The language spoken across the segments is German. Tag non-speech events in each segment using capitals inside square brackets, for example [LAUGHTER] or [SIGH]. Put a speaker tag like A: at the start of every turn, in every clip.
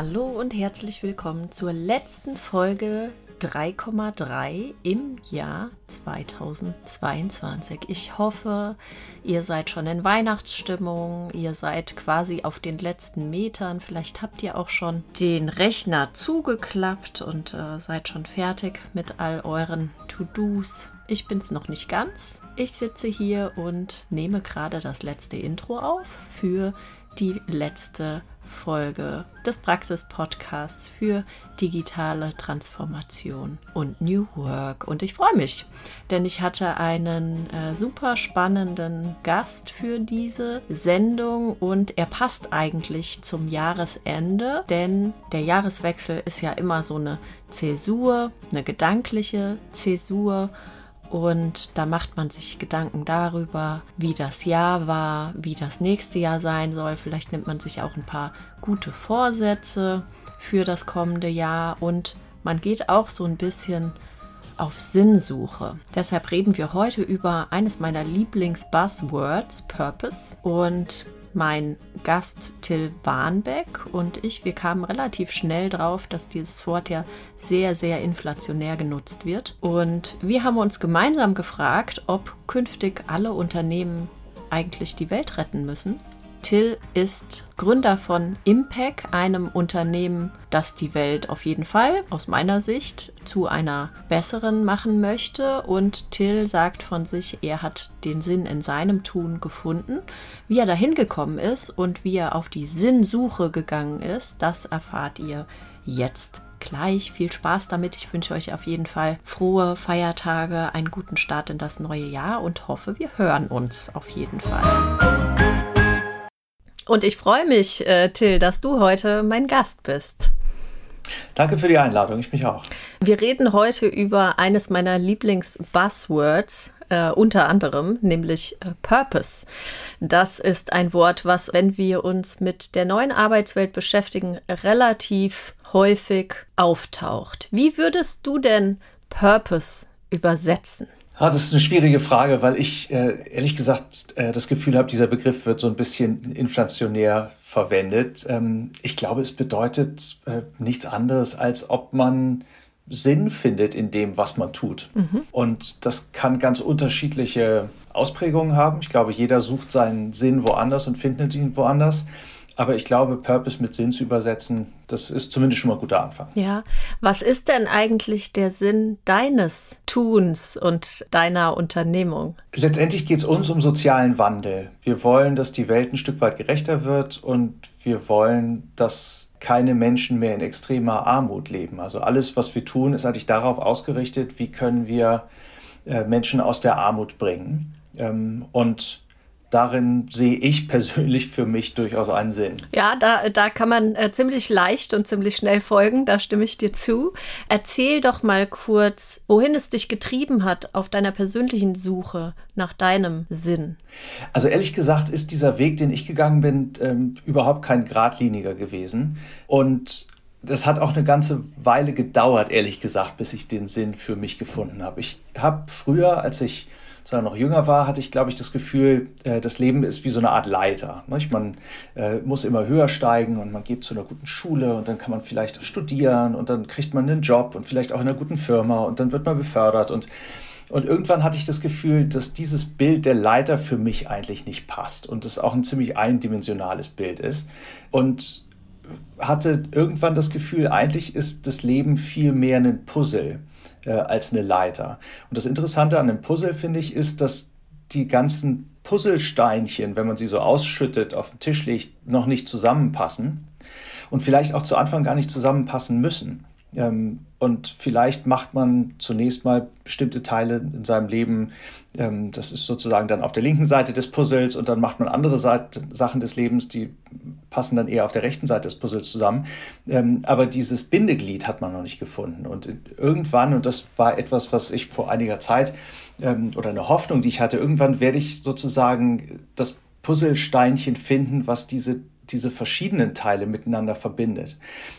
A: Hallo und herzlich willkommen zur letzten Folge 3,3 im Jahr 2022. Ich hoffe, ihr seid schon in Weihnachtsstimmung, ihr seid quasi auf den letzten Metern, vielleicht habt ihr auch schon den Rechner zugeklappt und äh, seid schon fertig mit all euren To-Dos. Ich bin es noch nicht ganz. Ich sitze hier und nehme gerade das letzte Intro auf für die letzte Folge des Praxis-Podcasts für digitale Transformation und New Work. Und ich freue mich, denn ich hatte einen äh, super spannenden Gast für diese Sendung und er passt eigentlich zum Jahresende, denn der Jahreswechsel ist ja immer so eine Zäsur, eine gedankliche Zäsur. Und da macht man sich Gedanken darüber, wie das Jahr war, wie das nächste Jahr sein soll. Vielleicht nimmt man sich auch ein paar gute Vorsätze für das kommende Jahr und man geht auch so ein bisschen auf Sinnsuche. Deshalb reden wir heute über eines meiner Lieblings-Buzzwords, Purpose. Und mein Gast Till Warnbeck und ich, wir kamen relativ schnell drauf, dass dieses Wort ja sehr, sehr inflationär genutzt wird. Und wir haben uns gemeinsam gefragt, ob künftig alle Unternehmen eigentlich die Welt retten müssen Till ist Gründer von Impact, einem Unternehmen, das die Welt auf jeden Fall aus meiner Sicht zu einer besseren machen möchte. Und Till sagt von sich, er hat den Sinn in seinem Tun gefunden. Wie er dahin gekommen ist und wie er auf die Sinnsuche gegangen ist, das erfahrt ihr jetzt gleich. Viel Spaß damit. Ich wünsche euch auf jeden Fall frohe Feiertage, einen guten Start in das neue Jahr und hoffe, wir hören uns auf jeden Fall. Und ich freue mich, äh, Till, dass du heute mein Gast bist.
B: Danke für die Einladung, ich mich auch.
A: Wir reden heute über eines meiner Lieblings-Buzzwords, äh, unter anderem, nämlich äh, Purpose. Das ist ein Wort, was, wenn wir uns mit der neuen Arbeitswelt beschäftigen, relativ häufig auftaucht. Wie würdest du denn Purpose übersetzen?
B: Ah, das ist eine schwierige Frage, weil ich äh, ehrlich gesagt äh, das Gefühl habe, dieser Begriff wird so ein bisschen inflationär verwendet. Ähm, ich glaube, es bedeutet äh, nichts anderes, als ob man Sinn findet in dem, was man tut. Mhm. Und das kann ganz unterschiedliche Ausprägungen haben. Ich glaube, jeder sucht seinen Sinn woanders und findet ihn woanders. Aber ich glaube, Purpose mit Sinn zu übersetzen, das ist zumindest schon mal ein guter Anfang.
A: Ja. Was ist denn eigentlich der Sinn deines Tuns und deiner Unternehmung?
B: Letztendlich geht es uns um sozialen Wandel. Wir wollen, dass die Welt ein Stück weit gerechter wird und wir wollen, dass keine Menschen mehr in extremer Armut leben. Also alles, was wir tun, ist eigentlich darauf ausgerichtet, wie können wir äh, Menschen aus der Armut bringen. Ähm, und darin sehe ich persönlich für mich durchaus einen Sinn.
A: Ja, da, da kann man äh, ziemlich leicht und ziemlich schnell folgen, da stimme ich dir zu. Erzähl doch mal kurz, wohin es dich getrieben hat auf deiner persönlichen Suche nach deinem Sinn.
B: Also ehrlich gesagt ist dieser Weg, den ich gegangen bin, ähm, überhaupt kein geradliniger gewesen. Und das hat auch eine ganze Weile gedauert, ehrlich gesagt, bis ich den Sinn für mich gefunden habe. Ich habe früher, als ich sondern noch jünger war, hatte ich, glaube ich, das Gefühl, äh, das Leben ist wie so eine Art Leiter. Man äh, muss immer höher steigen und man geht zu einer guten Schule und dann kann man vielleicht studieren und dann kriegt man einen Job und vielleicht auch in einer guten Firma und dann wird man befördert und und irgendwann hatte ich das Gefühl, dass dieses Bild der Leiter für mich eigentlich nicht passt und es auch ein ziemlich eindimensionales Bild ist. Und hatte irgendwann das Gefühl, eigentlich ist das Leben viel mehr ein Puzzle äh, als eine Leiter. Und das Interessante an dem Puzzle, finde ich, ist, dass die ganzen Puzzlesteinchen, wenn man sie so ausschüttet, auf den Tisch legt, noch nicht zusammenpassen und vielleicht auch zu Anfang gar nicht zusammenpassen müssen. Ähm, und vielleicht macht man zunächst mal bestimmte Teile in seinem Leben, ähm, das ist sozusagen dann auf der linken Seite des Puzzles und dann macht man andere Seite, Sachen des Lebens, die passen dann eher auf der rechten Seite des Puzzles zusammen. Ähm, aber dieses Bindeglied hat man noch nicht gefunden. Und irgendwann, und das war etwas, was ich vor einiger Zeit ähm, oder eine Hoffnung, die ich hatte, irgendwann werde ich sozusagen das Puzzlesteinchen finden, was diese diese verschiedenen Teile miteinander verbindet.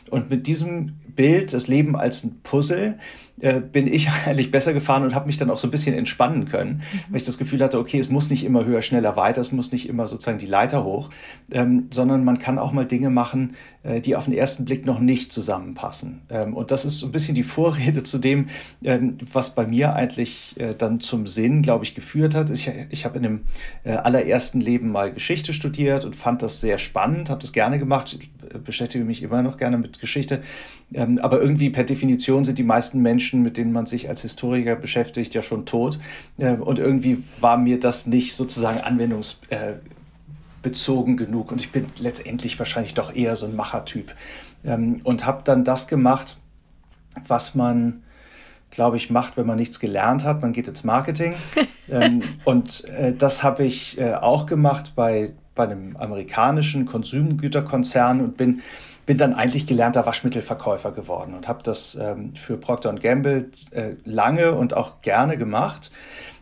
B: Und mit diesem Bild, das Leben als ein Puzzle, äh, bin ich [LAUGHS] eigentlich besser gefahren und habe mich dann auch so ein bisschen entspannen können, mhm. weil ich das Gefühl hatte, okay, es muss nicht immer höher, schneller, weiter, es muss nicht immer sozusagen die Leiter hoch, ähm, sondern man kann auch mal Dinge machen, äh, die auf den ersten Blick noch nicht zusammenpassen. Ähm, und das ist so ein bisschen die Vorrede zu dem, ähm, was bei mir eigentlich äh, dann zum Sinn, glaube ich, geführt hat. Ich, ich habe in dem äh, allerersten Leben mal Geschichte studiert und fand das sehr spannend, habe das gerne gemacht, ich beschäftige mich immer noch gerne mit Geschichte. Ähm, aber irgendwie per Definition sind die meisten Menschen, mit denen man sich als Historiker beschäftigt, ja schon tot. Und irgendwie war mir das nicht sozusagen anwendungsbezogen genug. Und ich bin letztendlich wahrscheinlich doch eher so ein Machertyp. Und habe dann das gemacht, was man glaube ich, macht, wenn man nichts gelernt hat. Man geht ins Marketing. [LAUGHS] ähm, und äh, das habe ich äh, auch gemacht bei, bei einem amerikanischen Konsumgüterkonzern und bin, bin dann eigentlich gelernter Waschmittelverkäufer geworden und habe das ähm, für Procter Gamble äh, lange und auch gerne gemacht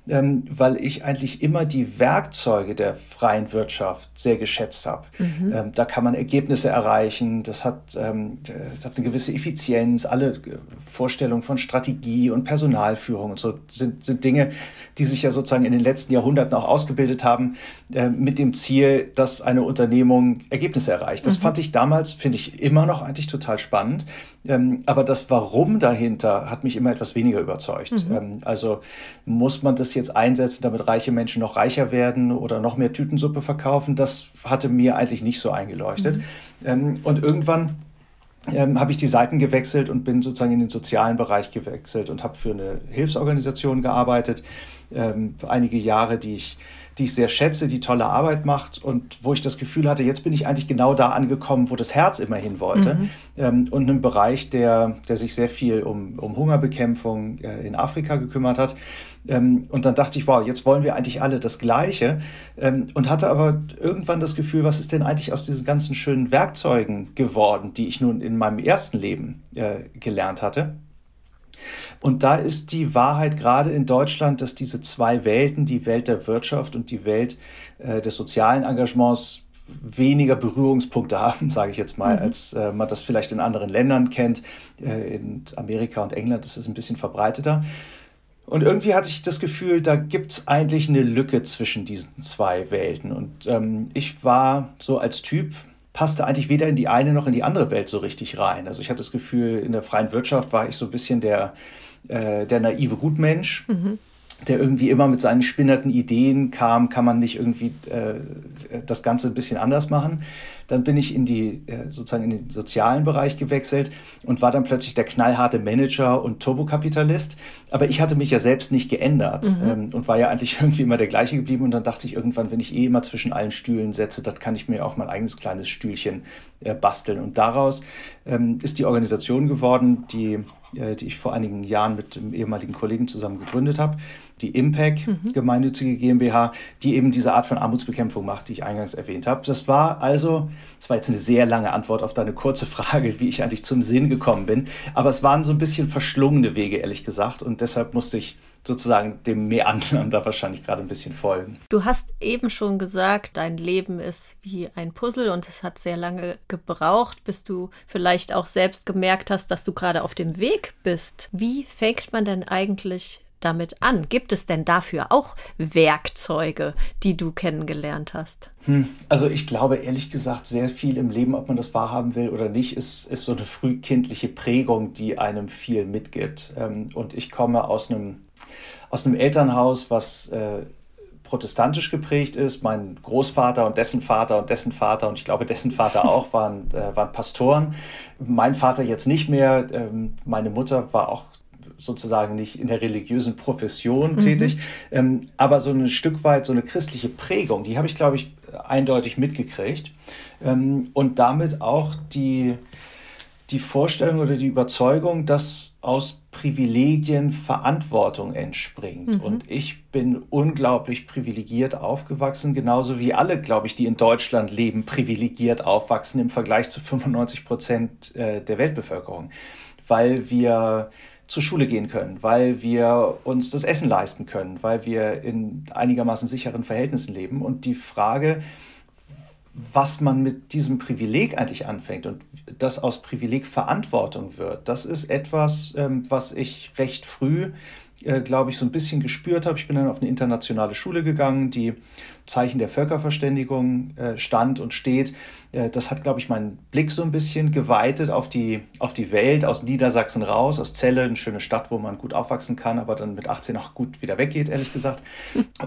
B: ähm, weil ich eigentlich immer die Werkzeuge der freien Wirtschaft sehr geschätzt habe. Mhm. Ähm, da kann man Ergebnisse erreichen, das hat, ähm, das hat eine gewisse Effizienz, alle äh, Vorstellungen von Strategie und Personalführung und so sind, sind Dinge, die sich ja sozusagen in den letzten Jahrhunderten auch ausgebildet haben, äh, mit dem Ziel, dass eine Unternehmung Ergebnisse erreicht. Das mhm. fand ich damals, finde ich immer noch eigentlich total spannend. Ähm, aber das Warum dahinter hat mich immer etwas weniger überzeugt. Mhm. Ähm, also muss man das jetzt einsetzen, damit reiche Menschen noch reicher werden oder noch mehr Tütensuppe verkaufen? Das hatte mir eigentlich nicht so eingeleuchtet. Mhm. Ähm, und irgendwann ähm, habe ich die Seiten gewechselt und bin sozusagen in den sozialen Bereich gewechselt und habe für eine Hilfsorganisation gearbeitet. Ähm, einige Jahre, die ich die ich sehr schätze, die tolle Arbeit macht und wo ich das Gefühl hatte, jetzt bin ich eigentlich genau da angekommen, wo das Herz immer hin wollte. Mhm. Ähm, und einem Bereich, der, der sich sehr viel um, um Hungerbekämpfung äh, in Afrika gekümmert hat. Ähm, und dann dachte ich, wow, jetzt wollen wir eigentlich alle das Gleiche. Ähm, und hatte aber irgendwann das Gefühl, was ist denn eigentlich aus diesen ganzen schönen Werkzeugen geworden, die ich nun in meinem ersten Leben äh, gelernt hatte. Und da ist die Wahrheit gerade in Deutschland, dass diese zwei Welten, die Welt der Wirtschaft und die Welt äh, des sozialen Engagements, weniger Berührungspunkte [LAUGHS] haben, sage ich jetzt mal, mhm. als äh, man das vielleicht in anderen Ländern kennt. Äh, in Amerika und England ist es ein bisschen verbreiteter. Und irgendwie hatte ich das Gefühl, da gibt es eigentlich eine Lücke zwischen diesen zwei Welten. Und ähm, ich war so als Typ, passte eigentlich weder in die eine noch in die andere Welt so richtig rein. Also ich hatte das Gefühl, in der freien Wirtschaft war ich so ein bisschen der, äh, der naive Gutmensch. Mhm der irgendwie immer mit seinen spinnerten Ideen kam, kann man nicht irgendwie äh, das Ganze ein bisschen anders machen. Dann bin ich in die äh, sozusagen in den sozialen Bereich gewechselt und war dann plötzlich der knallharte Manager und Turbokapitalist. Aber ich hatte mich ja selbst nicht geändert mhm. ähm, und war ja eigentlich [LAUGHS] irgendwie immer der gleiche geblieben. Und dann dachte ich irgendwann, wenn ich eh immer zwischen allen Stühlen setze, dann kann ich mir auch mein eigenes kleines Stühlchen äh, basteln. Und daraus ähm, ist die Organisation geworden, die die ich vor einigen Jahren mit einem ehemaligen Kollegen zusammen gegründet habe, die Impact mhm. gemeinnützige GmbH, die eben diese Art von Armutsbekämpfung macht, die ich eingangs erwähnt habe. Das war also, das war jetzt eine sehr lange Antwort auf deine kurze Frage, wie ich eigentlich zum Sinn gekommen bin, aber es waren so ein bisschen verschlungene Wege, ehrlich gesagt, und deshalb musste ich sozusagen dem Meandern [LAUGHS] da wahrscheinlich gerade ein bisschen folgen.
A: Du hast eben schon gesagt, dein Leben ist wie ein Puzzle und es hat sehr lange gebraucht, bis du vielleicht auch selbst gemerkt hast, dass du gerade auf dem Weg bist. Wie fängt man denn eigentlich damit an? Gibt es denn dafür auch Werkzeuge, die du kennengelernt hast?
B: Hm, also ich glaube ehrlich gesagt, sehr viel im Leben, ob man das wahrhaben will oder nicht, ist, ist so eine frühkindliche Prägung, die einem viel mitgibt. Ähm, und ich komme aus einem aus einem Elternhaus, was äh, protestantisch geprägt ist. Mein Großvater und dessen Vater und dessen Vater und ich glaube dessen Vater [LAUGHS] auch waren, äh, waren Pastoren. Mein Vater jetzt nicht mehr. Ähm, meine Mutter war auch sozusagen nicht in der religiösen Profession mhm. tätig, ähm, aber so ein Stück weit so eine christliche Prägung, die habe ich, glaube ich, eindeutig mitgekriegt ähm, und damit auch die, die Vorstellung oder die Überzeugung, dass aus Privilegien Verantwortung entspringt. Mhm. Und ich bin unglaublich privilegiert aufgewachsen, genauso wie alle, glaube ich, die in Deutschland leben, privilegiert aufwachsen im Vergleich zu 95 Prozent äh, der Weltbevölkerung, weil wir zur Schule gehen können, weil wir uns das Essen leisten können, weil wir in einigermaßen sicheren Verhältnissen leben. Und die Frage, was man mit diesem Privileg eigentlich anfängt und das aus Privileg Verantwortung wird, das ist etwas, ähm, was ich recht früh, äh, glaube ich, so ein bisschen gespürt habe. Ich bin dann auf eine internationale Schule gegangen, die Zeichen der Völkerverständigung äh, stand und steht. Äh, das hat, glaube ich, meinen Blick so ein bisschen geweitet auf die, auf die Welt, aus Niedersachsen raus, aus Celle, eine schöne Stadt, wo man gut aufwachsen kann, aber dann mit 18 auch gut wieder weggeht, ehrlich gesagt.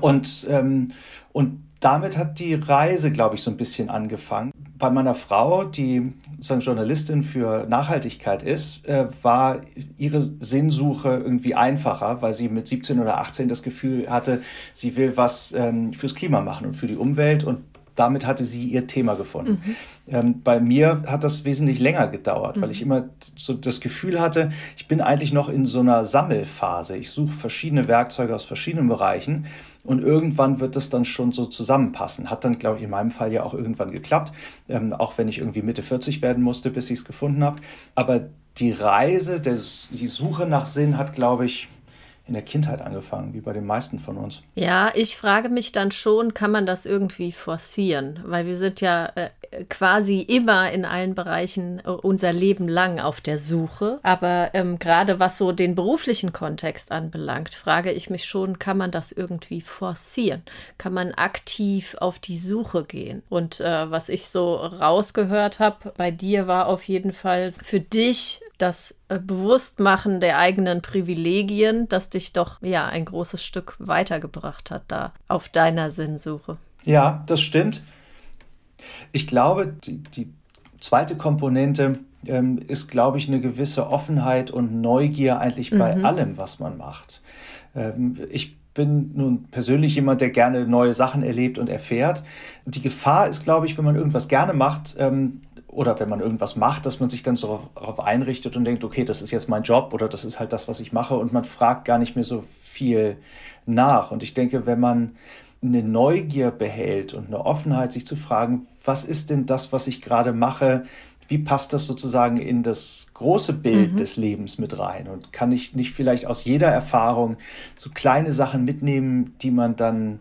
B: Und, ähm, und damit hat die Reise, glaube ich, so ein bisschen angefangen. Bei meiner Frau, die sozusagen Journalistin für Nachhaltigkeit ist, äh, war ihre Sinnsuche irgendwie einfacher, weil sie mit 17 oder 18 das Gefühl hatte, sie will was ähm, fürs Klima machen und für die Umwelt und damit hatte sie ihr Thema gefunden. Mhm. Ähm, bei mir hat das wesentlich länger gedauert, mhm. weil ich immer so das Gefühl hatte, ich bin eigentlich noch in so einer Sammelphase. Ich suche verschiedene Werkzeuge aus verschiedenen Bereichen und irgendwann wird das dann schon so zusammenpassen. Hat dann, glaube ich, in meinem Fall ja auch irgendwann geklappt, ähm, auch wenn ich irgendwie Mitte 40 werden musste, bis ich es gefunden habe. Aber die Reise, der, die Suche nach Sinn hat, glaube ich, in der Kindheit angefangen, wie bei den meisten von uns.
A: Ja, ich frage mich dann schon, kann man das irgendwie forcieren? Weil wir sind ja äh, quasi immer in allen Bereichen äh, unser Leben lang auf der Suche. Aber ähm, gerade was so den beruflichen Kontext anbelangt, frage ich mich schon, kann man das irgendwie forcieren? Kann man aktiv auf die Suche gehen? Und äh, was ich so rausgehört habe bei dir war auf jeden Fall für dich das äh, Bewusstmachen der eigenen Privilegien, das dich doch ja ein großes Stück weitergebracht hat da auf deiner Sinnsuche.
B: Ja, das stimmt. Ich glaube, die, die zweite Komponente ähm, ist, glaube ich, eine gewisse Offenheit und Neugier eigentlich bei mhm. allem, was man macht. Ähm, ich bin nun persönlich jemand, der gerne neue Sachen erlebt und erfährt. Und die Gefahr ist, glaube ich, wenn man irgendwas gerne macht, ähm, oder wenn man irgendwas macht, dass man sich dann so darauf einrichtet und denkt, okay, das ist jetzt mein Job oder das ist halt das, was ich mache und man fragt gar nicht mehr so viel nach. Und ich denke, wenn man eine Neugier behält und eine Offenheit, sich zu fragen, was ist denn das, was ich gerade mache? Wie passt das sozusagen in das große Bild mhm. des Lebens mit rein? Und kann ich nicht vielleicht aus jeder Erfahrung so kleine Sachen mitnehmen, die man dann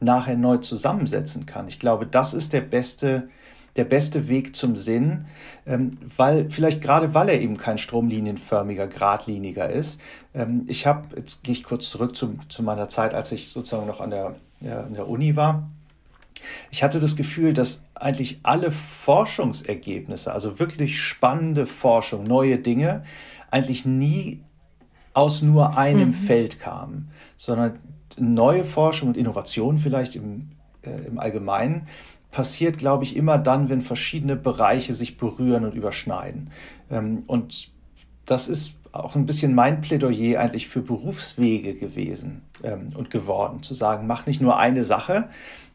B: nachher neu zusammensetzen kann? Ich glaube, das ist der beste der beste Weg zum Sinn, ähm, weil vielleicht gerade weil er eben kein stromlinienförmiger, geradliniger ist. Ähm, ich habe, jetzt gehe ich kurz zurück zu, zu meiner Zeit, als ich sozusagen noch an der, ja, an der Uni war. Ich hatte das Gefühl, dass eigentlich alle Forschungsergebnisse, also wirklich spannende Forschung, neue Dinge, eigentlich nie aus nur einem mhm. Feld kamen, sondern neue Forschung und Innovation vielleicht im, äh, im Allgemeinen passiert, glaube ich, immer dann, wenn verschiedene Bereiche sich berühren und überschneiden. Ähm, und das ist auch ein bisschen mein Plädoyer eigentlich für Berufswege gewesen ähm, und geworden, zu sagen, mach nicht nur eine Sache,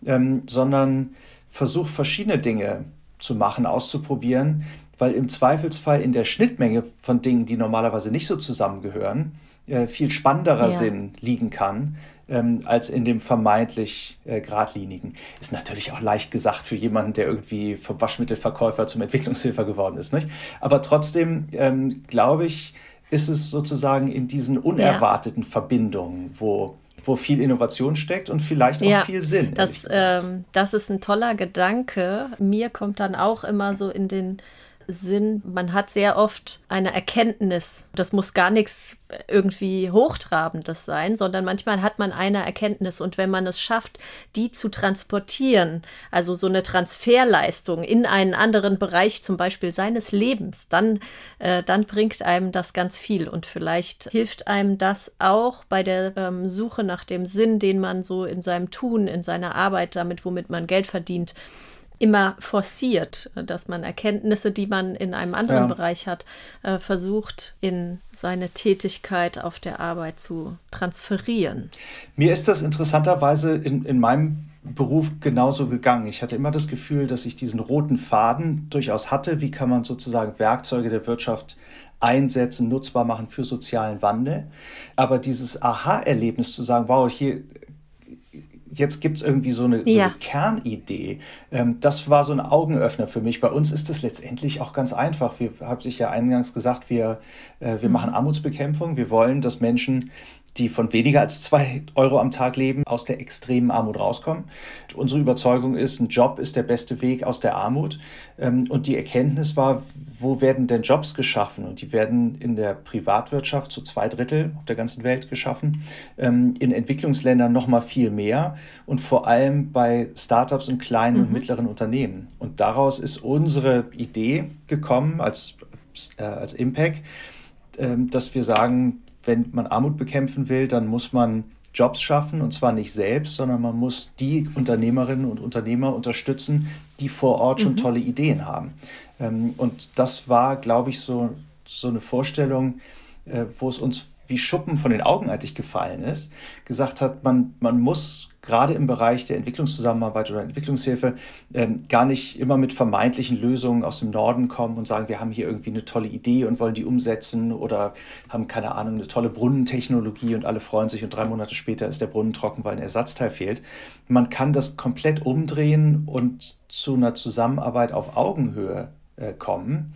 B: ähm, sondern versuch verschiedene Dinge zu machen, auszuprobieren, weil im Zweifelsfall in der Schnittmenge von Dingen, die normalerweise nicht so zusammengehören, äh, viel spannenderer ja. Sinn liegen kann, ähm, als in dem vermeintlich äh, geradlinigen. Ist natürlich auch leicht gesagt für jemanden, der irgendwie vom Waschmittelverkäufer zum Entwicklungshilfer geworden ist. Nicht? Aber trotzdem ähm, glaube ich, ist es sozusagen in diesen unerwarteten ja. Verbindungen, wo wo viel Innovation steckt und vielleicht auch ja, viel Sinn.
A: Das, ähm, das ist ein toller Gedanke. Mir kommt dann auch immer so in den Sinn, man hat sehr oft eine Erkenntnis. Das muss gar nichts irgendwie Hochtrabendes sein, sondern manchmal hat man eine Erkenntnis. Und wenn man es schafft, die zu transportieren, also so eine Transferleistung in einen anderen Bereich, zum Beispiel seines Lebens, dann, äh, dann bringt einem das ganz viel. Und vielleicht hilft einem das auch bei der ähm, Suche nach dem Sinn, den man so in seinem Tun, in seiner Arbeit, damit womit man Geld verdient, immer forciert, dass man Erkenntnisse, die man in einem anderen ja. Bereich hat, äh, versucht, in seine Tätigkeit auf der Arbeit zu transferieren.
B: Mir ist das interessanterweise in, in meinem Beruf genauso gegangen. Ich hatte immer das Gefühl, dass ich diesen roten Faden durchaus hatte. Wie kann man sozusagen Werkzeuge der Wirtschaft einsetzen, nutzbar machen für sozialen Wandel. Aber dieses Aha-Erlebnis zu sagen, wow, hier jetzt gibt es irgendwie so eine, so eine Kernidee. Ähm, das war so ein Augenöffner für mich. Bei uns ist das letztendlich auch ganz einfach. Wir haben sich ja eingangs gesagt, wir, äh, wir mhm. machen Armutsbekämpfung. Wir wollen, dass Menschen die von weniger als zwei Euro am Tag leben, aus der extremen Armut rauskommen. Unsere Überzeugung ist, ein Job ist der beste Weg aus der Armut. Ähm, und die Erkenntnis war, wo werden denn Jobs geschaffen? Und die werden in der Privatwirtschaft zu zwei Drittel auf der ganzen Welt geschaffen, ähm, in Entwicklungsländern noch mal viel mehr und vor allem bei Startups und kleinen mhm. und mittleren Unternehmen. Und daraus ist unsere Idee gekommen als, äh, als Impact, äh, dass wir sagen, wenn man Armut bekämpfen will, dann muss man Jobs schaffen und zwar nicht selbst, sondern man muss die Unternehmerinnen und Unternehmer unterstützen, die vor Ort schon mhm. tolle Ideen haben. Ähm, und das war, glaube ich, so, so eine Vorstellung, äh, wo es uns wie Schuppen von den Augen eigentlich gefallen ist, gesagt hat, man, man muss gerade im Bereich der Entwicklungszusammenarbeit oder Entwicklungshilfe ähm, gar nicht immer mit vermeintlichen Lösungen aus dem Norden kommen und sagen, wir haben hier irgendwie eine tolle Idee und wollen die umsetzen oder haben keine Ahnung, eine tolle Brunnentechnologie und alle freuen sich und drei Monate später ist der Brunnen trocken, weil ein Ersatzteil fehlt. Man kann das komplett umdrehen und zu einer Zusammenarbeit auf Augenhöhe äh, kommen,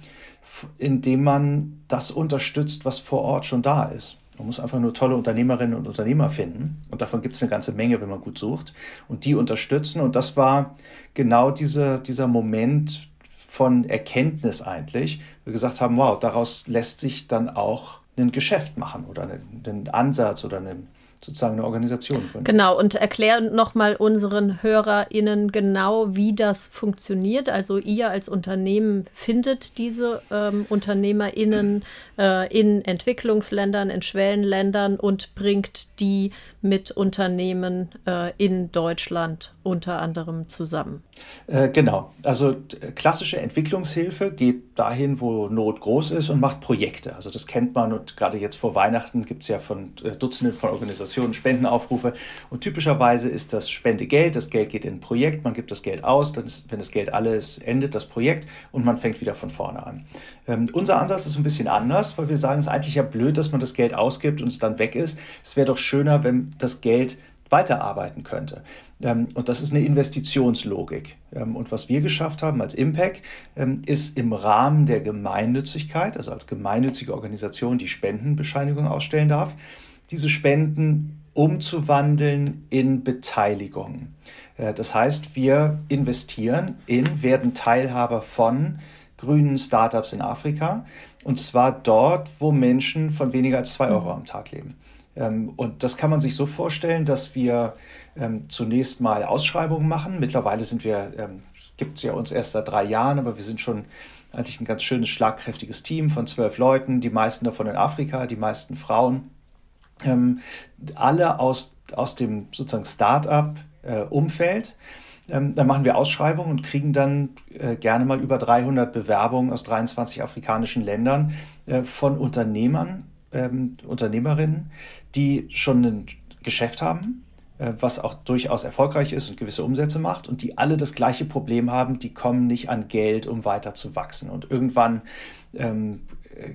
B: indem man das unterstützt, was vor Ort schon da ist. Man muss einfach nur tolle Unternehmerinnen und Unternehmer finden. Und davon gibt es eine ganze Menge, wenn man gut sucht. Und die unterstützen. Und das war genau diese, dieser Moment von Erkenntnis eigentlich. Wir gesagt haben, wow, daraus lässt sich dann auch ein Geschäft machen oder einen, einen Ansatz oder einen, sozusagen eine Organisation
A: gründen. Genau, und erklär nochmal unseren HörerInnen genau, wie das funktioniert. Also ihr als Unternehmen findet diese ähm, UnternehmerInnen äh, in Entwicklungsländern, in Schwellenländern und bringt die mit Unternehmen äh, in Deutschland unter anderem zusammen.
B: Äh, genau, also klassische Entwicklungshilfe geht dahin, wo Not groß ist und macht Projekte. Also das kennt man und gerade jetzt vor Weihnachten gibt es ja von äh, Dutzenden von Organisationen Spendenaufrufe und typischerweise ist das Spendegeld, das Geld geht in ein Projekt, man gibt das Geld aus, dann ist, wenn das Geld alles endet das Projekt und man fängt wieder von vorne an. Ähm, unser Ansatz ist ein bisschen anders, weil wir sagen, es ist eigentlich ja blöd, dass man das Geld ausgibt und es dann weg ist. Es wäre doch schöner, wenn das Geld weiterarbeiten könnte. Ähm, und das ist eine Investitionslogik. Ähm, und was wir geschafft haben als Impact, ähm, ist im Rahmen der Gemeinnützigkeit, also als gemeinnützige Organisation, die Spendenbescheinigung ausstellen darf, diese Spenden umzuwandeln in Beteiligung. Äh, das heißt, wir investieren in, werden Teilhaber von grünen Startups in Afrika und zwar dort, wo Menschen von weniger als zwei Euro am Tag leben. Ähm, und das kann man sich so vorstellen, dass wir ähm, zunächst mal Ausschreibungen machen. Mittlerweile sind wir, ähm, gibt es ja uns erst seit drei Jahren, aber wir sind schon eigentlich ein ganz schönes, schlagkräftiges Team von zwölf Leuten, die meisten davon in Afrika, die meisten Frauen. Ähm, alle aus, aus dem sozusagen Start-up-Umfeld. Äh, ähm, dann machen wir Ausschreibungen und kriegen dann äh, gerne mal über 300 Bewerbungen aus 23 afrikanischen Ländern äh, von Unternehmern, ähm, Unternehmerinnen, die schon ein Geschäft haben, äh, was auch durchaus erfolgreich ist und gewisse Umsätze macht und die alle das gleiche Problem haben, die kommen nicht an Geld, um weiter zu wachsen. Und irgendwann ähm,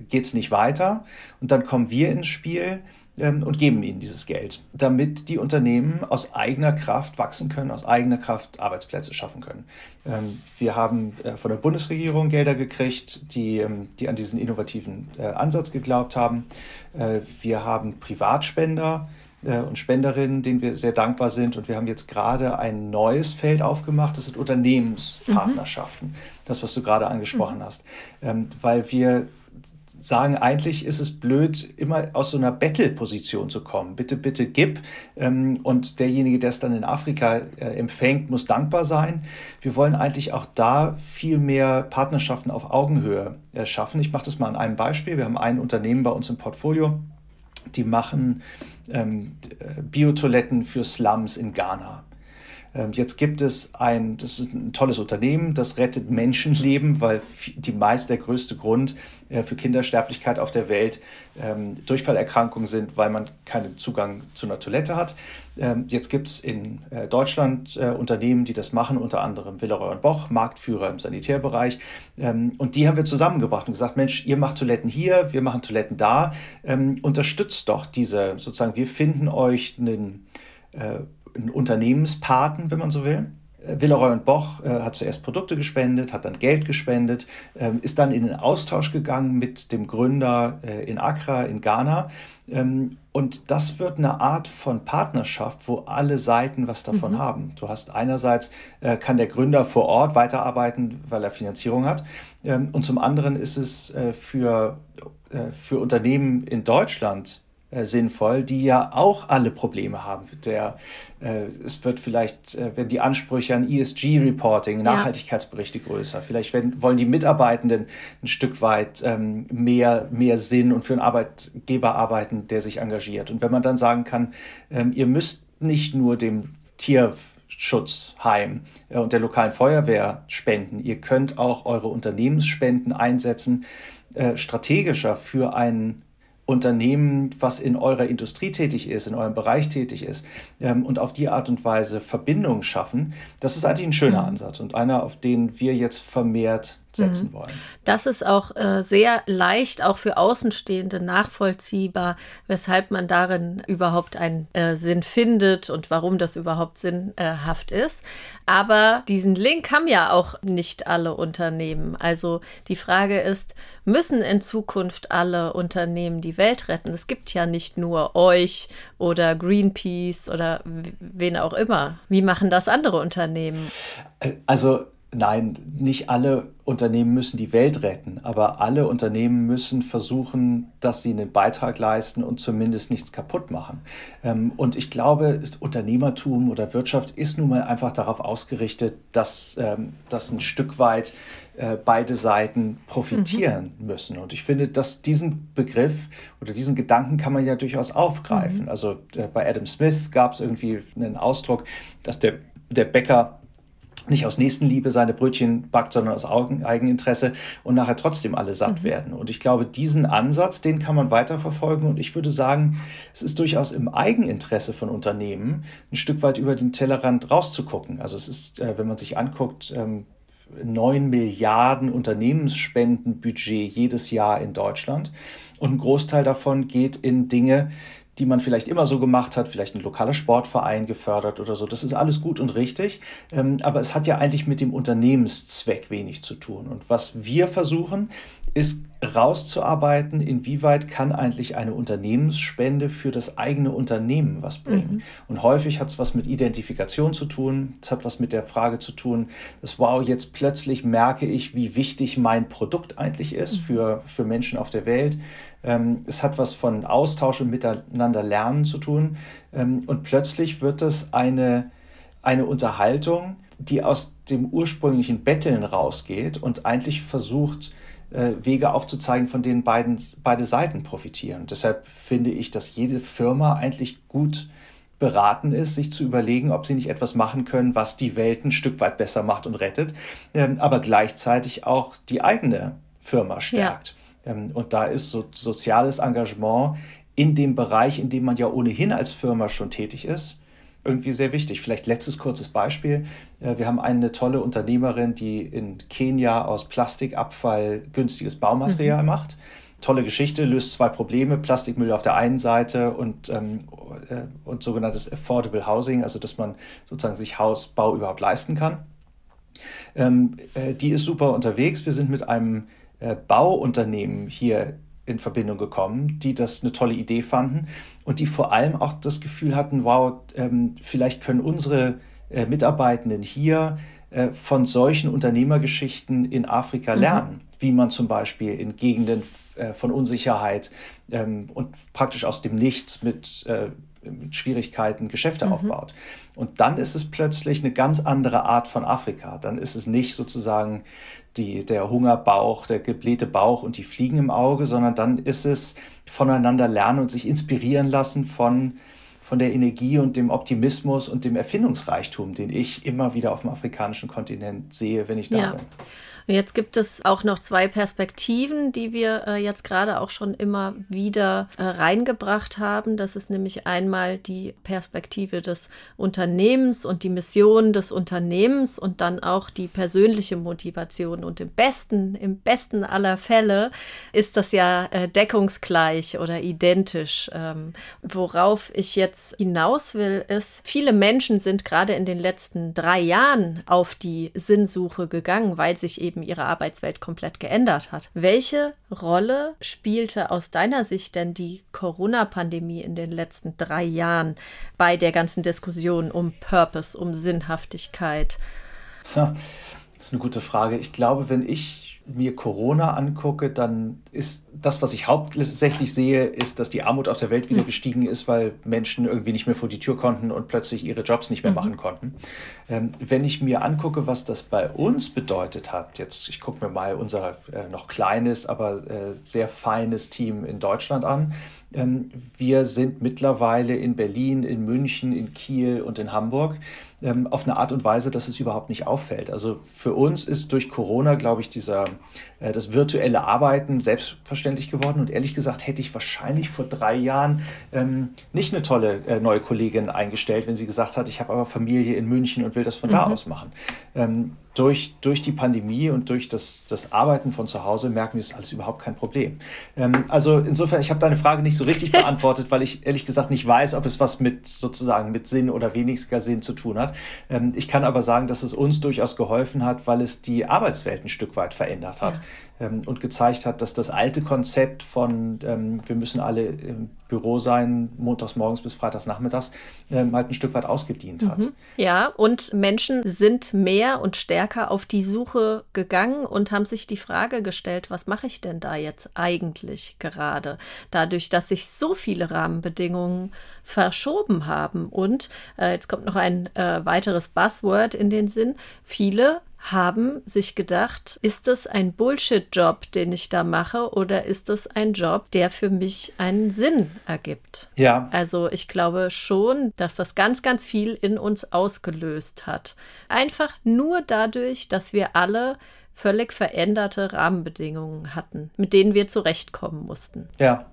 B: geht es nicht weiter und dann kommen wir ins Spiel und geben ihnen dieses Geld, damit die Unternehmen aus eigener Kraft wachsen können, aus eigener Kraft Arbeitsplätze schaffen können. Ähm, wir haben äh, von der Bundesregierung Gelder gekriegt, die, ähm, die an diesen innovativen äh, Ansatz geglaubt haben. Äh, wir haben Privatspender und Spenderinnen, denen wir sehr dankbar sind. Und wir haben jetzt gerade ein neues Feld aufgemacht, das sind Unternehmenspartnerschaften. Mhm. Das, was du gerade angesprochen mhm. hast. weil wir sagen, eigentlich ist es blöd, immer aus so einer Battle-Position zu kommen. Bitte, bitte gib. Ähm, und derjenige, der es dann in Afrika äh, empfängt, muss dankbar sein. Wir wollen eigentlich auch da viel mehr Partnerschaften auf Augenhöhe äh, schaffen. Ich mache das mal an einem Beispiel. Wir haben ein Unternehmen bei uns im Portfolio, die machen ähm, äh, Biotoiletten für Slums in Ghana. Ähm, jetzt gibt es ein, das ist ein tolles Unternehmen, das rettet Menschenleben, weil die meist der größte Grund äh, für Kindersterblichkeit auf der Welt ähm, Durchfallerkrankungen sind, weil man keinen Zugang zu einer Toilette hat. Ähm, jetzt gibt es in äh, Deutschland äh, Unternehmen, die das machen, unter anderem Villeroy und Boch, Marktführer im Sanitärbereich. und die haben wir zusammengebracht und gesagt, Mensch, ihr macht Toiletten hier, wir machen Toiletten da. unterstützt doch diese, sozusagen, wir finden euch einen einen Unternehmenspaten, wenn man so will, Villeroy und Boch äh, hat zuerst Produkte gespendet, hat dann Geld gespendet, ähm, ist dann in den Austausch gegangen mit dem Gründer äh, in Accra in Ghana. Ähm, und das wird eine Art von Partnerschaft, wo alle Seiten was davon mhm. haben. Du hast einerseits, äh, kann der Gründer vor Ort weiterarbeiten, weil er Finanzierung hat. Ähm, und zum anderen ist es äh, für, äh, für Unternehmen in Deutschland äh, sinnvoll, die ja auch alle Probleme haben. Der, äh, es wird vielleicht, äh, werden die Ansprüche an ESG-Reporting, Nachhaltigkeitsberichte ja. größer. Vielleicht werden, wollen die Mitarbeitenden ein Stück weit ähm, mehr, mehr Sinn und für einen Arbeitgeber arbeiten, der sich engagiert. Und wenn man dann sagen kann, ähm, ihr müsst nicht nur dem Tierschutzheim äh, und der lokalen Feuerwehr spenden. Ihr könnt auch eure Unternehmensspenden einsetzen, äh, strategischer für einen Unternehmen, was in eurer Industrie tätig ist, in eurem Bereich tätig ist ähm, und auf die Art und Weise Verbindungen schaffen, das ist eigentlich ein schöner mhm. Ansatz und einer, auf den wir jetzt vermehrt setzen mhm. wollen.
A: Das ist auch äh, sehr leicht, auch für Außenstehende nachvollziehbar, weshalb man darin überhaupt einen äh, Sinn findet und warum das überhaupt sinnhaft ist. Aber diesen Link haben ja auch nicht alle Unternehmen. Also die Frage ist, müssen in Zukunft alle Unternehmen die Welt retten? Es gibt ja nicht nur euch oder Greenpeace oder wen auch immer. Wie machen das andere Unternehmen?
B: Also Nein, nicht alle Unternehmen müssen die Welt retten, aber alle Unternehmen müssen versuchen, dass sie einen Beitrag leisten und zumindest nichts kaputt machen. Ähm, und ich glaube, Unternehmertum oder Wirtschaft ist nun mal einfach darauf ausgerichtet, dass, ähm, dass ein Stück weit äh, beide Seiten profitieren mhm. müssen. Und ich finde, dass diesen Begriff oder diesen Gedanken kann man ja durchaus aufgreifen. Mhm. Also äh, bei Adam Smith gab es irgendwie einen Ausdruck, dass der, der Bäcker nicht aus Nächstenliebe seine Brötchen backt, sondern aus Eigeninteresse und nachher trotzdem alle satt mhm. werden. Und ich glaube, diesen Ansatz, den kann man weiterverfolgen. Und ich würde sagen, es ist durchaus im Eigeninteresse von Unternehmen, ein Stück weit über den Tellerrand rauszugucken. Also es ist, äh, wenn man sich anguckt, 9 ähm, Milliarden Unternehmensspendenbudget jedes Jahr in Deutschland. Und ein Großteil davon geht in Dinge, die man vielleicht immer so gemacht hat, vielleicht ein lokaler Sportverein gefördert oder so. Das ist alles gut und richtig, ähm, aber es hat ja eigentlich mit dem Unternehmenszweck wenig zu tun. Und was wir versuchen, ist rauszuarbeiten, inwieweit kann eigentlich eine Unternehmensspende für das eigene Unternehmen was bringen. Mhm. Und häufig hat es was mit Identifikation zu tun, es hat was mit der Frage zu tun, dass wow, jetzt plötzlich merke ich, wie wichtig mein Produkt eigentlich ist mhm. für, für Menschen auf der Welt. Ähm, es hat was von Austausch und Miteinander lernen zu tun. Ähm, und plötzlich wird es eine, eine Unterhaltung, die aus dem ursprünglichen Betteln rausgeht und eigentlich versucht, Wege aufzuzeigen, von denen beiden, beide Seiten profitieren. Deshalb finde ich, dass jede Firma eigentlich gut beraten ist, sich zu überlegen, ob sie nicht etwas machen können, was die Welt ein Stück weit besser macht und rettet, ähm, aber gleichzeitig auch die eigene Firma stärkt. Ja. Ähm, und da ist so soziales Engagement in dem Bereich, in dem man ja ohnehin als Firma schon tätig ist, irgendwie sehr wichtig. Vielleicht letztes kurzes Beispiel. Äh, wir haben eine tolle Unternehmerin, die in Kenia aus Plastikabfall günstiges Baumaterial mhm. macht. Tolle Geschichte, löst zwei Probleme, Plastikmüll auf der einen Seite und, ähm, äh, und sogenanntes Affordable Housing, also dass man sozusagen sich Hausbau überhaupt leisten kann. Ähm, äh, die ist super unterwegs. Wir sind mit einem äh, Bauunternehmen hier in Verbindung gekommen, die das eine tolle Idee fanden und die vor allem auch das Gefühl hatten, wow, ähm, vielleicht können unsere äh, Mitarbeitenden hier äh, von solchen Unternehmergeschichten in Afrika mhm. lernen, mhm. wie man zum Beispiel in Gegenden äh, von Unsicherheit ähm, und praktisch aus dem Nichts mit mit Schwierigkeiten Geschäfte mhm. aufbaut. Und dann ist es plötzlich eine ganz andere Art von Afrika. Dann ist es nicht sozusagen die, der Hungerbauch, der geblähte Bauch und die Fliegen im Auge, sondern dann ist es voneinander lernen und sich inspirieren lassen von, von der Energie und dem Optimismus und dem Erfindungsreichtum, den ich immer wieder auf dem afrikanischen Kontinent sehe, wenn ich da ja. bin.
A: Jetzt gibt es auch noch zwei Perspektiven, die wir äh, jetzt gerade auch schon immer wieder äh, reingebracht haben. Das ist nämlich einmal die Perspektive des Unternehmens und die Mission des Unternehmens und dann auch die persönliche Motivation. Und im besten, im besten aller Fälle ist das ja äh, deckungsgleich oder identisch. Ähm, worauf ich jetzt hinaus will, ist, viele Menschen sind gerade in den letzten drei Jahren auf die Sinnsuche gegangen, weil sich eben ihre Arbeitswelt komplett geändert hat. Welche Rolle spielte aus deiner Sicht denn die Corona-Pandemie in den letzten drei Jahren bei der ganzen Diskussion um Purpose, um Sinnhaftigkeit?
B: Ja, das ist eine gute Frage. Ich glaube, wenn ich mir Corona angucke, dann ist das, was ich hauptsächlich sehe, ist, dass die Armut auf der Welt wieder hm. gestiegen ist, weil Menschen irgendwie nicht mehr vor die Tür konnten und plötzlich ihre Jobs nicht mehr mhm. machen konnten. Ähm, wenn ich mir angucke, was das bei uns bedeutet hat, jetzt, ich gucke mir mal unser äh, noch kleines, aber äh, sehr feines Team in Deutschland an. Ähm, wir sind mittlerweile in Berlin, in München, in Kiel und in Hamburg ähm, auf eine Art und Weise, dass es überhaupt nicht auffällt. Also für uns ist durch Corona, glaube ich, dieser, äh, das virtuelle Arbeiten selbstverständlich geworden. Und ehrlich gesagt hätte ich wahrscheinlich vor drei Jahren ähm, nicht eine tolle äh, neue Kollegin eingestellt, wenn sie gesagt hat, ich habe aber Familie in München und will das von mhm. da aus machen. Ähm, durch, durch die Pandemie und durch das, das Arbeiten von zu Hause merken wir, es ist alles überhaupt kein Problem. Ähm, also insofern, ich habe deine Frage nicht so richtig [LAUGHS] beantwortet, weil ich ehrlich gesagt nicht weiß, ob es was mit sozusagen mit Sinn oder weniger Sinn zu tun hat. Ähm, ich kann aber sagen, dass es uns durchaus geholfen hat, weil es die Arbeitswelt ein Stück weit verändert hat. Ähm, und gezeigt hat, dass das alte Konzept von ähm, wir müssen alle im Büro sein, montags morgens bis freitags nachmittags, ähm, halt ein Stück weit ausgedient hat. Mhm.
A: Ja, und Menschen sind mehr und stärker auf die Suche gegangen und haben sich die Frage gestellt, was mache ich denn da jetzt eigentlich gerade? Dadurch, dass sich so viele Rahmenbedingungen verschoben haben. Und äh, jetzt kommt noch ein äh, weiteres Buzzword in den Sinn. Viele haben sich gedacht, ist das ein Bullshit-Job, den ich da mache, oder ist das ein Job, der für mich einen Sinn ergibt?
B: Ja.
A: Also ich glaube schon, dass das ganz, ganz viel in uns ausgelöst hat. Einfach nur dadurch, dass wir alle völlig veränderte Rahmenbedingungen hatten, mit denen wir zurechtkommen mussten.
B: Ja,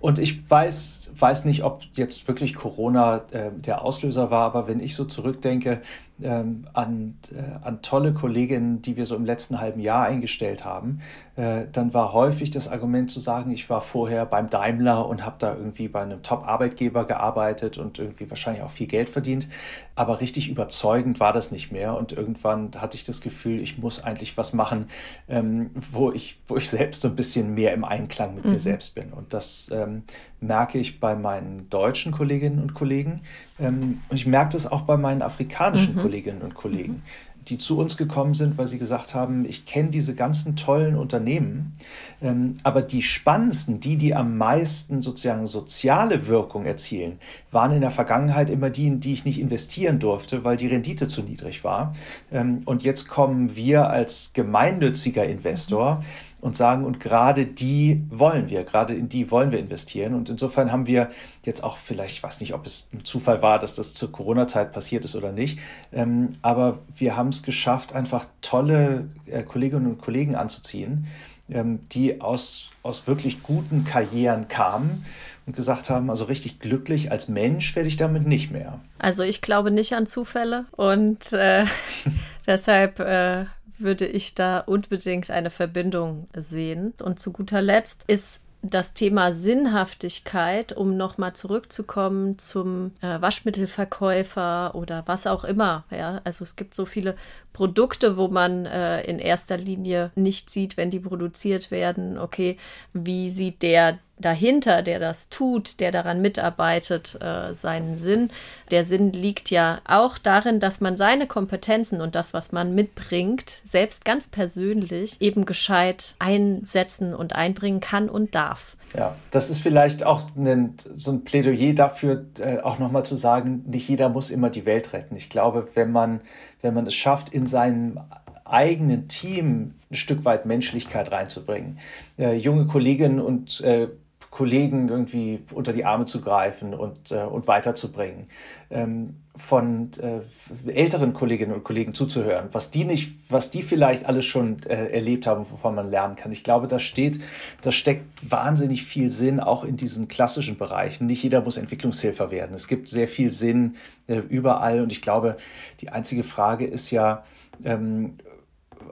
B: und ich weiß, weiß nicht, ob jetzt wirklich Corona äh, der Auslöser war, aber wenn ich so zurückdenke, ähm, an, äh, an tolle Kolleginnen, die wir so im letzten halben Jahr eingestellt haben, äh, dann war häufig das Argument zu sagen, ich war vorher beim Daimler und habe da irgendwie bei einem Top-Arbeitgeber gearbeitet und irgendwie wahrscheinlich auch viel Geld verdient. Aber richtig überzeugend war das nicht mehr. Und irgendwann hatte ich das Gefühl, ich muss eigentlich was machen, ähm, wo, ich, wo ich selbst so ein bisschen mehr im Einklang mit mhm. mir selbst bin. Und das ähm, merke ich bei meinen deutschen Kolleginnen und Kollegen. Ähm, und ich merke das auch bei meinen afrikanischen mhm. Kolleginnen und Kollegen. Mhm die zu uns gekommen sind, weil sie gesagt haben, ich kenne diese ganzen tollen Unternehmen, ähm, aber die spannendsten, die, die am meisten sozusagen soziale Wirkung erzielen, waren in der Vergangenheit immer die, in die ich nicht investieren durfte, weil die Rendite zu niedrig war. Ähm, und jetzt kommen wir als gemeinnütziger Investor und sagen, und gerade die wollen wir, gerade in die wollen wir investieren. Und insofern haben wir jetzt auch vielleicht, ich weiß nicht, ob es ein Zufall war, dass das zur Corona-Zeit passiert ist oder nicht, ähm, aber wir haben es geschafft, einfach tolle äh, Kolleginnen und Kollegen anzuziehen, ähm, die aus, aus wirklich guten Karrieren kamen und gesagt haben, also richtig glücklich als Mensch werde ich damit nicht mehr.
A: Also ich glaube nicht an Zufälle und äh, [LAUGHS] deshalb äh, würde ich da unbedingt eine Verbindung sehen. Und zu guter Letzt ist das Thema Sinnhaftigkeit, um nochmal zurückzukommen zum äh, Waschmittelverkäufer oder was auch immer. Ja, also es gibt so viele Produkte, wo man äh, in erster Linie nicht sieht, wenn die produziert werden. Okay, wie sieht der dahinter, der das tut, der daran mitarbeitet, äh, seinen Sinn. Der Sinn liegt ja auch darin, dass man seine Kompetenzen und das, was man mitbringt, selbst ganz persönlich eben gescheit einsetzen und einbringen kann und darf.
B: Ja, das ist vielleicht auch ein, so ein Plädoyer dafür, äh, auch nochmal zu sagen, nicht jeder muss immer die Welt retten. Ich glaube, wenn man, wenn man es schafft, in seinem eigenen Team ein Stück weit Menschlichkeit reinzubringen, äh, junge Kolleginnen und äh, Kollegen irgendwie unter die Arme zu greifen und, äh, und weiterzubringen, ähm, von äh, älteren Kolleginnen und Kollegen zuzuhören, was die nicht, was die vielleicht alles schon äh, erlebt haben, wovon man lernen kann. Ich glaube, da steht, da steckt wahnsinnig viel Sinn auch in diesen klassischen Bereichen. Nicht jeder muss Entwicklungshelfer werden. Es gibt sehr viel Sinn äh, überall und ich glaube, die einzige Frage ist ja, ähm,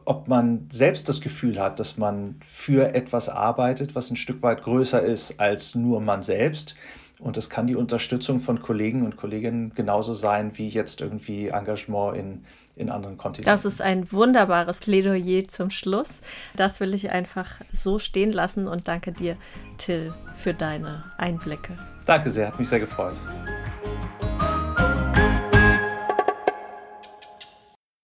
B: ob man selbst das Gefühl hat, dass man für etwas arbeitet, was ein Stück weit größer ist als nur man selbst, Und es kann die Unterstützung von Kollegen und Kolleginnen genauso sein wie jetzt irgendwie Engagement in, in anderen Kontinenten.
A: Das ist ein wunderbares Plädoyer zum Schluss. Das will ich einfach so stehen lassen und danke dir, Till, für deine Einblicke.
B: Danke sehr, hat mich sehr gefreut.